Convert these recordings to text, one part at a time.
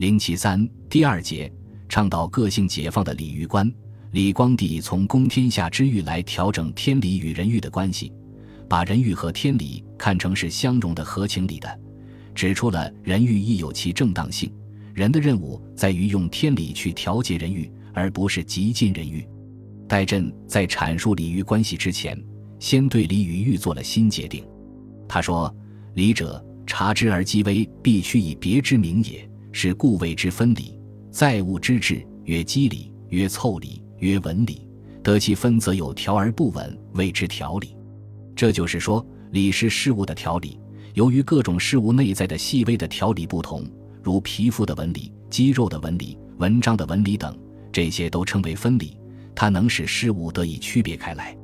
零七三第二节倡导个性解放的礼遇观。李光地从公天下之欲来调整天理与人欲的关系，把人欲和天理看成是相容的、合情理的，指出了人欲亦有其正当性。人的任务在于用天理去调节人欲，而不是极尽人欲。戴震在阐述礼欲关系之前，先对礼与欲做了新界定。他说：“礼者，察之而积微，必须以别之名也，是故谓之分理。在物之治，曰机理，曰凑理。”曰文理，得其分则有条而不紊，谓之条理。这就是说，理是事物的条理。由于各种事物内在的细微的条理不同，如皮肤的纹理、肌肉的纹理、文章的纹理等，这些都称为分理。它能使事物得以区别开来。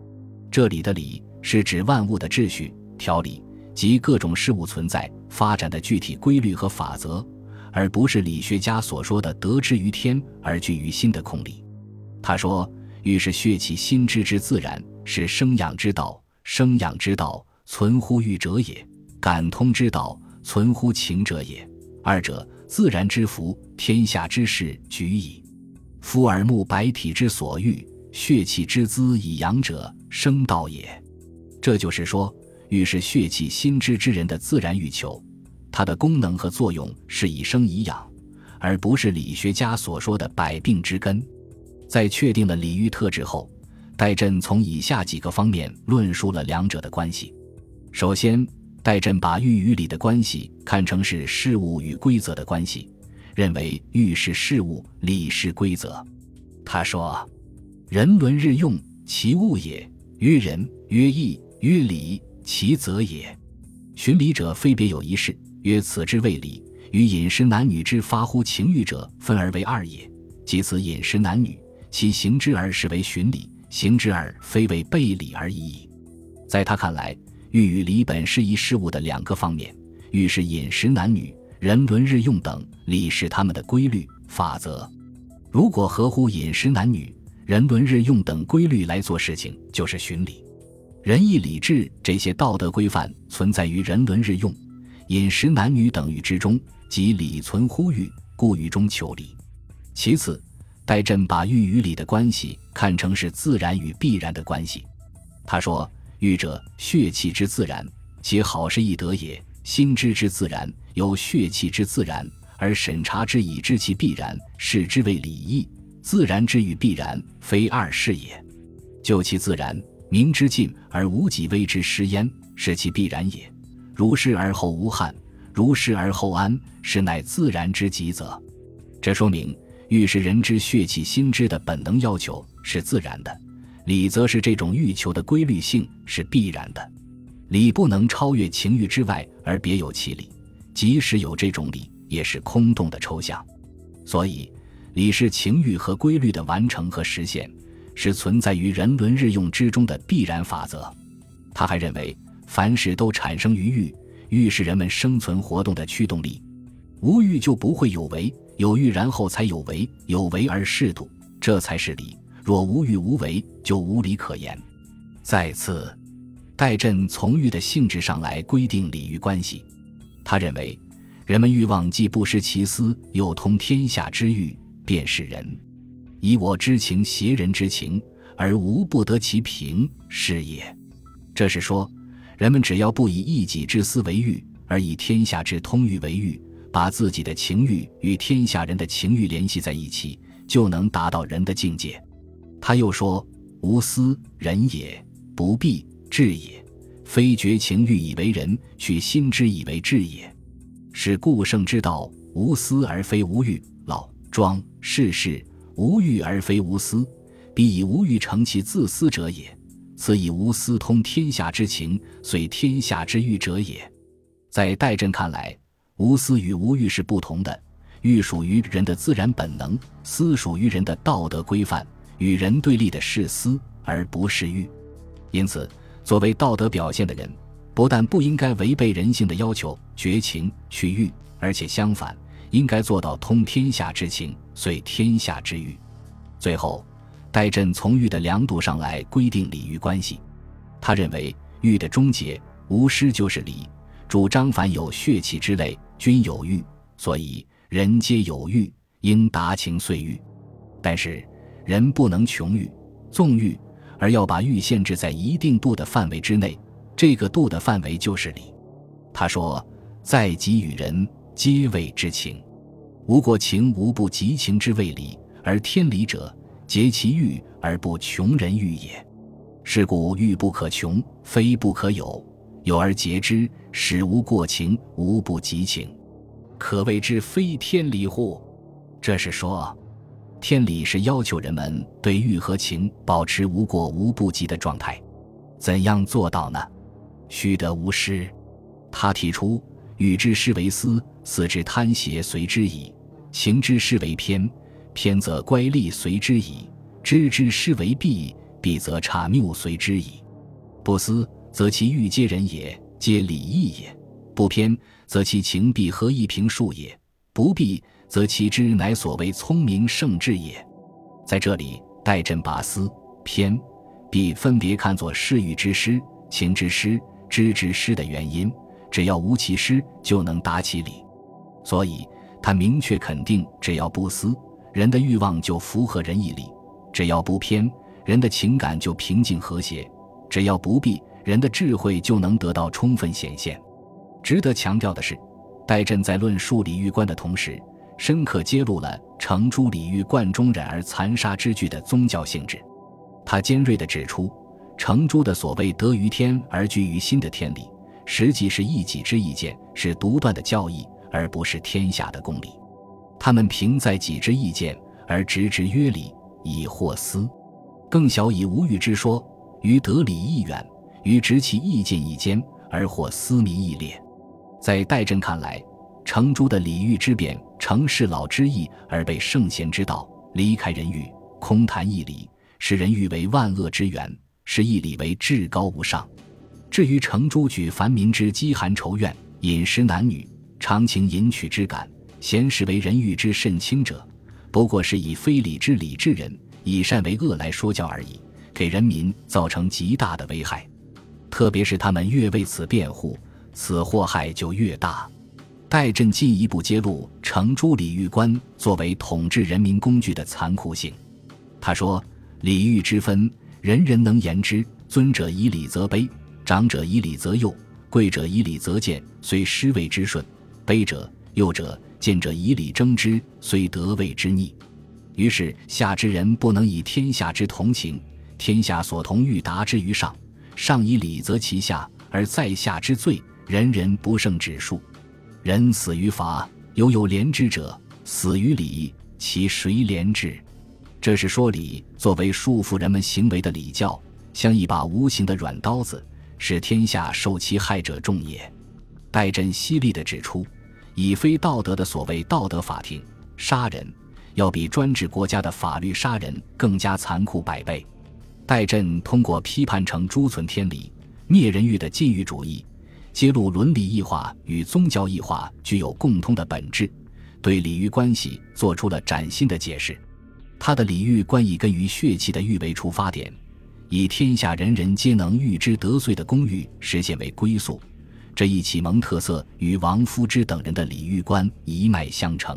这里的理是指万物的秩序、条理及各种事物存在发展的具体规律和法则，而不是理学家所说的得之于天而据于心的空理。他说：“欲是血气心之之自然，是生养之道。生养之道，存乎欲者也；感通之道，存乎情者也。二者，自然之福，天下之事举矣。夫耳目白体之所欲，血气之资以养者，生道也。这就是说，欲是血气心之之人的自然欲求，它的功能和作用是以生以养，而不是理学家所说的百病之根。”在确定了礼遇特质后，戴震从以下几个方面论述了两者的关系。首先，戴震把欲与礼的关系看成是事物与规则的关系，认为欲是事物，礼是规则。他说：“人伦日用，其物也；曰仁，曰义，曰礼，其则也。循礼者，非别有一事，曰此之谓礼。与饮食男女之发乎情欲者，分而为二也。即此饮食男女。”其行之而是为循礼，行之而非为背礼而已矣。在他看来，欲与礼本是一事物的两个方面，欲是饮食男女、人伦日用等，礼是他们的规律法则。如果合乎饮食男女、人伦日用等规律来做事情，就是循礼。仁义礼智这些道德规范存在于人伦日用、饮食男女等欲之中，即理存乎欲，故欲中求理。其次。戴震把欲与理的关系看成是自然与必然的关系。他说：“欲者，血气之自然，其好是易得也；心知之自然，有血气之自然，而审查之以知其必然，视之为礼义。自然之与必然，非二事也。就其自然，明之尽而无己谓之失焉，是其必然也。如是而后无憾，如是而后安，是乃自然之极则。这说明。”欲是人之血气心之的本能要求是自然的，理则是这种欲求的规律性是必然的。理不能超越情欲之外而别有其理，即使有这种理，也是空洞的抽象。所以，理是情欲和规律的完成和实现，是存在于人伦日用之中的必然法则。他还认为，凡事都产生于欲，欲是人们生存活动的驱动力，无欲就不会有为。有欲，然后才有为；有为而适度，这才是理。若无欲无为，就无理可言。再次，戴震从欲的性质上来规定礼遇关系。他认为，人们欲望既不失其私，又通天下之欲，便是人。以我之情挟人之情，而无不得其平，是也。这是说，人们只要不以一己之私为欲，而以天下之通欲为欲。把自己的情欲与天下人的情欲联系在一起，就能达到人的境界。他又说：“无私，人也；不必，智也。非绝情欲以为人，取心之以为智也。是故圣之道，无私而非无欲。老庄世事，无欲而非无私，必以无欲成其自私者也。此以无私通天下之情，遂天下之欲者也。”在戴震看来。无私与无欲是不同的，欲属于人的自然本能，私属于人的道德规范。与人对立的是私，而不是欲。因此，作为道德表现的人，不但不应该违背人性的要求，绝情去欲，而且相反，应该做到通天下之情，遂天下之欲。最后，戴震从欲的量度上来规定礼欲关系。他认为，欲的终结，无失就是礼。主张凡有血气之类。均有欲，所以人皆有欲，应达情遂欲。但是人不能穷欲、纵欲，而要把欲限制在一定度的范围之内。这个度的范围就是礼。他说：“在己与人，皆谓之情。无过情，无不及情之谓理。而天理者，竭其欲而不穷人欲也。是故欲不可穷，非不可有。有而竭之，使无过情，无不及情。可谓之非天理乎？”这是说。天理是要求人们对欲和情保持无过无不及的状态，怎样做到呢？虚得无失。他提出：欲之失为思，思之贪邪随之矣；情之失为偏，偏则乖戾随之矣；知之失为弊，弊则差谬随之矣。不思，则其欲皆人也，皆礼义也；不偏，则其情必合一平数也；不避。则其知乃所谓聪明圣智也。在这里，待朕把思、偏、必分别看作是欲之失、情之失、知之失的原因。只要无其失，就能达其理。所以，他明确肯定：只要不思，人的欲望就符合仁义理；只要不偏，人的情感就平静和谐；只要不避，人的智慧就能得到充分显现。值得强调的是，戴震在论述李玉观的同时。深刻揭露了程朱理欲贯中忍而残杀之句的宗教性质。他尖锐地指出，程朱的所谓得于天而居于心的天理，实际是一己之意见，是独断的教义，而不是天下的公理。他们凭在己之意见而执之曰理，以获私；更小以无欲之说，于得理亦远，于执其意见以坚，而获私民亦烈。在戴震看来。程朱的礼欲之贬，成事老之意而被圣贤之道，离开人欲，空谈义理，使人欲为万恶之源，使义理为至高无上。至于程朱举凡民之饥寒愁怨、饮食男女、长情淫取之感，咸视为人欲之甚轻者，不过是以非礼之礼治人，以善为恶来说教而已，给人民造成极大的危害。特别是他们越为此辩护，此祸害就越大。戴震进一步揭露程朱礼遇观作为统治人民工具的残酷性。他说：“礼遇之分，人人能言之。尊者以礼则卑，长者以礼则幼，贵者以礼则贱，虽失位之顺；卑者、幼者、见者以礼争之，虽得位之逆。于是下之人不能以天下之同情，天下所同欲达之于上，上以礼则其下，而在下之罪，人人不胜指数。”人死于法，犹有怜之者；死于礼，其谁怜之？这是说礼作为束缚人们行为的礼教，像一把无形的软刀子，使天下受其害者众也。戴震犀利地指出，以非道德的所谓道德法庭杀人，要比专制国家的法律杀人更加残酷百倍。戴震通过批判成诸存天理、灭人欲的禁欲主义。揭露伦理异化与宗教异化具有共通的本质，对礼欲关系做出了崭新的解释。他的礼欲观以根于血气的欲为出发点，以天下人人皆能欲之得遂的公欲实现为归宿。这一启蒙特色与王夫之等人的礼欲观一脉相承。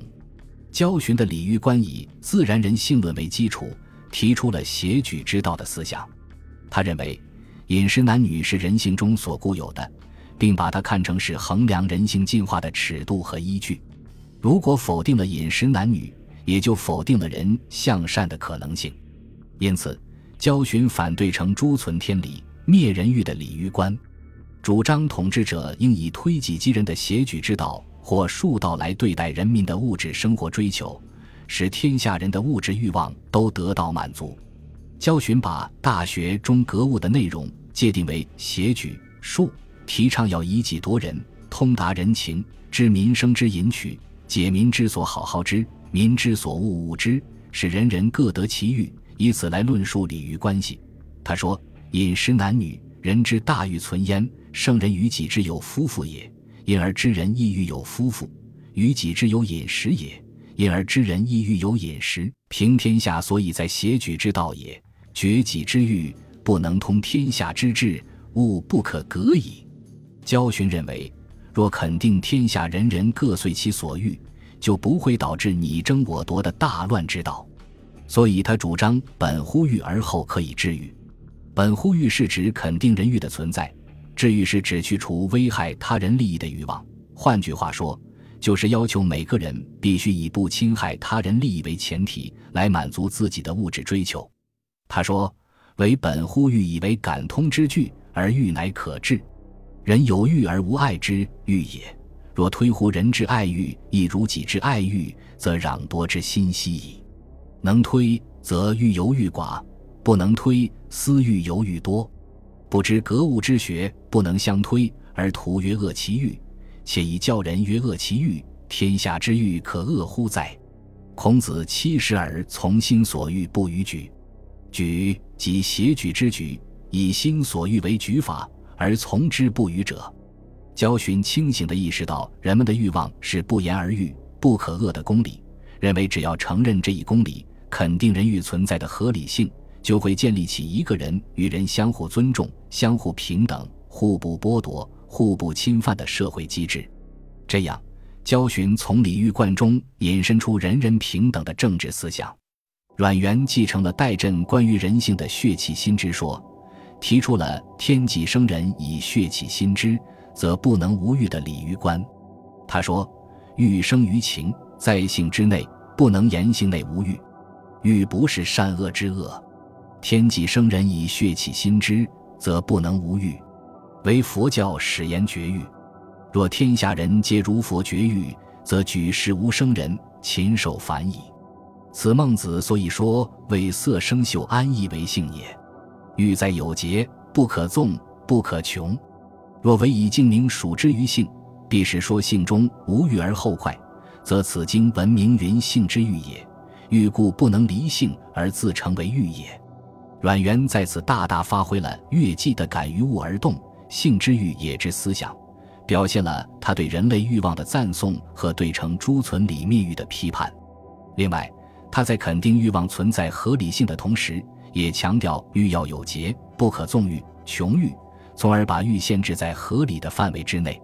焦循的礼欲观以自然人性论为基础，提出了协举之道的思想。他认为，饮食男女是人性中所固有的。并把它看成是衡量人性进化的尺度和依据。如果否定了饮食男女，也就否定了人向善的可能性。因此，焦循反对成诸存天理、灭人欲的礼欲观，主张统治者应以推己及人的协举之道或术道来对待人民的物质生活追求，使天下人的物质欲望都得到满足。焦循把《大学》中格物的内容界定为协举术。提倡要以己度人，通达人情，知民生之隐取，解民之所好好之，民之所恶恶之，使人人各得其欲，以此来论述礼与关系。他说：“饮食男女，人之大欲存焉。圣人于己之有夫妇也，因而知人亦欲有夫妇；于己之有饮食也，因而知人亦欲有饮食。平天下所以在协举之道也，绝己之欲，不能通天下之志，物不可革矣。”焦循认为，若肯定天下人人各遂其所欲，就不会导致你争我夺的大乱之道。所以他主张本乎欲而后可以治欲。本乎欲是指肯定人欲的存在，治欲是指去除危害他人利益的欲望。换句话说，就是要求每个人必须以不侵害他人利益为前提来满足自己的物质追求。他说：“为本乎欲以为感通之具，而欲乃可治。人有欲而无爱之欲也。若推乎人之爱欲，亦如己之爱欲，则攘夺之心息矣。能推，则欲由欲寡；不能推，私欲由欲多。不知格物之学，不能相推，而徒曰恶其欲。”且以教人曰：“恶其欲，天下之欲可恶乎哉？”孔子七十而从心所欲不逾矩，矩即邪矩之矩，以心所欲为矩法而从之不逾者。焦循清醒地意识到人们的欲望是不言而喻、不可恶的公理，认为只要承认这一公理，肯定人欲存在的合理性，就会建立起一个人与人相互尊重、相互平等、互不剥夺。互不侵犯的社会机制，这样，焦循从礼欲贯中引申出人人平等的政治思想。阮元继承了戴震关于人性的血气心之说，提出了“天既生人以血气心之，则不能无欲”的礼欲观。他说：“欲生于情，在性之内，不能言性内无欲。欲不是善恶之恶。天既生人以血气心之，则不能无欲。”为佛教始言绝欲，若天下人皆如佛绝欲，则举世无生人，禽兽反矣。此孟子所以说为色生秀安逸为性也。欲在有节，不可纵，不可穷。若唯以静明属之于性，必是说性中无欲而后快，则此经闻名云性之欲也。欲故不能离性而自成为欲也。阮元在此大大发挥了乐伎的感于物而动。性之欲也之思想，表现了他对人类欲望的赞颂和对成诸存理灭欲的批判。另外，他在肯定欲望存在合理性的同时，也强调欲要有节，不可纵欲、穷欲，从而把欲限制在合理的范围之内。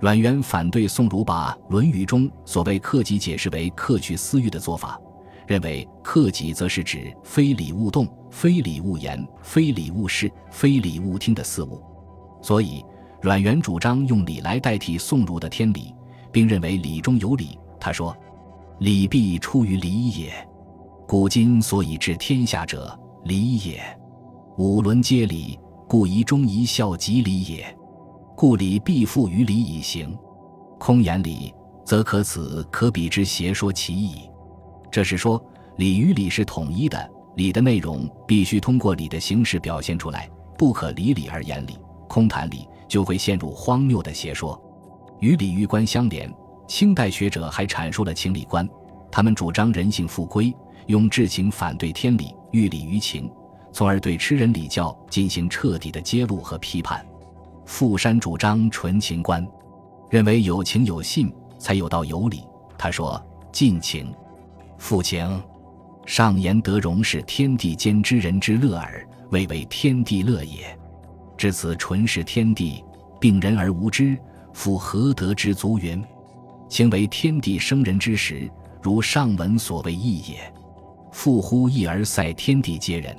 阮元反对宋儒把《论语》中所谓克己解释为克去私欲的做法，认为克己则是指非礼勿动、非礼勿言、非礼勿视、非礼勿听的四物。所以，阮元主张用礼来代替宋儒的天理，并认为礼中有礼。他说：“礼必出于礼也，古今所以治天下者，礼也。五伦皆礼，故一忠一孝即礼也。故礼必附于礼以行。空言礼，则可此可比之邪说其矣。”这是说，礼与礼是统一的，礼的内容必须通过礼的形式表现出来，不可离礼而言礼。空谈礼就会陷入荒谬的邪说，与礼欲观相连。清代学者还阐述了情理观，他们主张人性复归，用至情反对天理，欲礼于情，从而对吃人礼教进行彻底的揭露和批判。傅山主张纯情观，认为有情有信才有道有理。他说：“尽情，父情，上言德容是天地间之人之乐耳，未为天地乐也。”至此，纯是天地，病人而无知，复何得之足云？情为天地生人之时，如上文所谓义也。复乎义而塞天地皆人。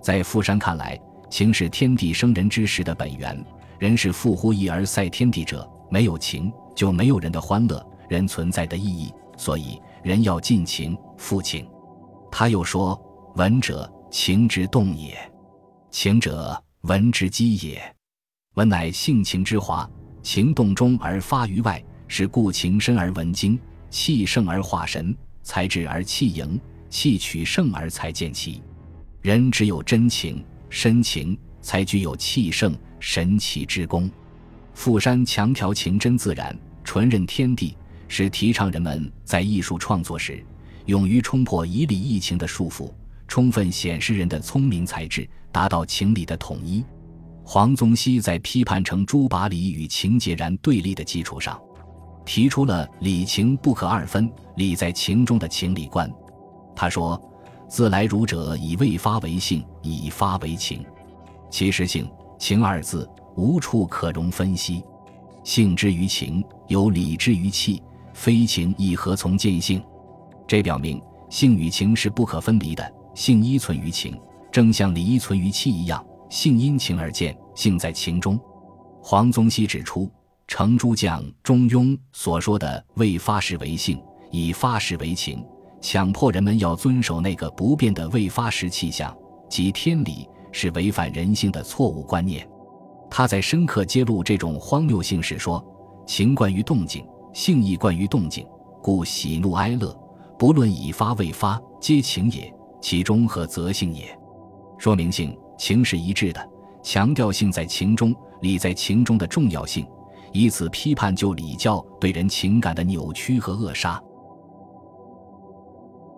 在富山看来，情是天地生人之时的本源。人是复乎义而塞天地者，没有情就没有人的欢乐，人存在的意义。所以人要尽情，复情。他又说：闻者情之动也，情者。闻之机也，闻乃性情之华，情动中而发于外，是故情深而文精，气盛而化神，才智而气盈，气取盛而才见奇。人只有真情、深情，才具有气盛、神奇之功。富山强调情真自然，纯任天地，是提倡人们在艺术创作时，勇于冲破以礼易情的束缚。充分显示人的聪明才智，达到情理的统一。黄宗羲在批判成朱把礼与情截然对立的基础上，提出了礼情不可二分，礼在情中的情理观。他说：“自来儒者以未发为性，以发为情。其实性情二字无处可容分析。性之于情，有理之于气，非情亦何从见性？这表明性与情是不可分离的，性依存于情，正像理依存于气一样，性因情而见，性在情中。黄宗羲指出，程朱将《中庸》所说的“为发誓为性，以发誓为情”，强迫人们要遵守那个不变的未发誓气象，即天理，是违反人性的错误观念。他在深刻揭露这种荒谬性时说：“情惯于动静，性亦惯于动静，故喜怒哀乐，不论已发未发，皆情也。其中和则性也？”说明性情是一致的。强调性在情中，理在情中的重要性，以此批判就礼教对人情感的扭曲和扼杀。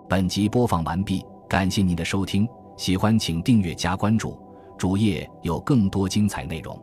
本集播放完毕，感谢您的收听，喜欢请订阅加关注，主页有更多精彩内容。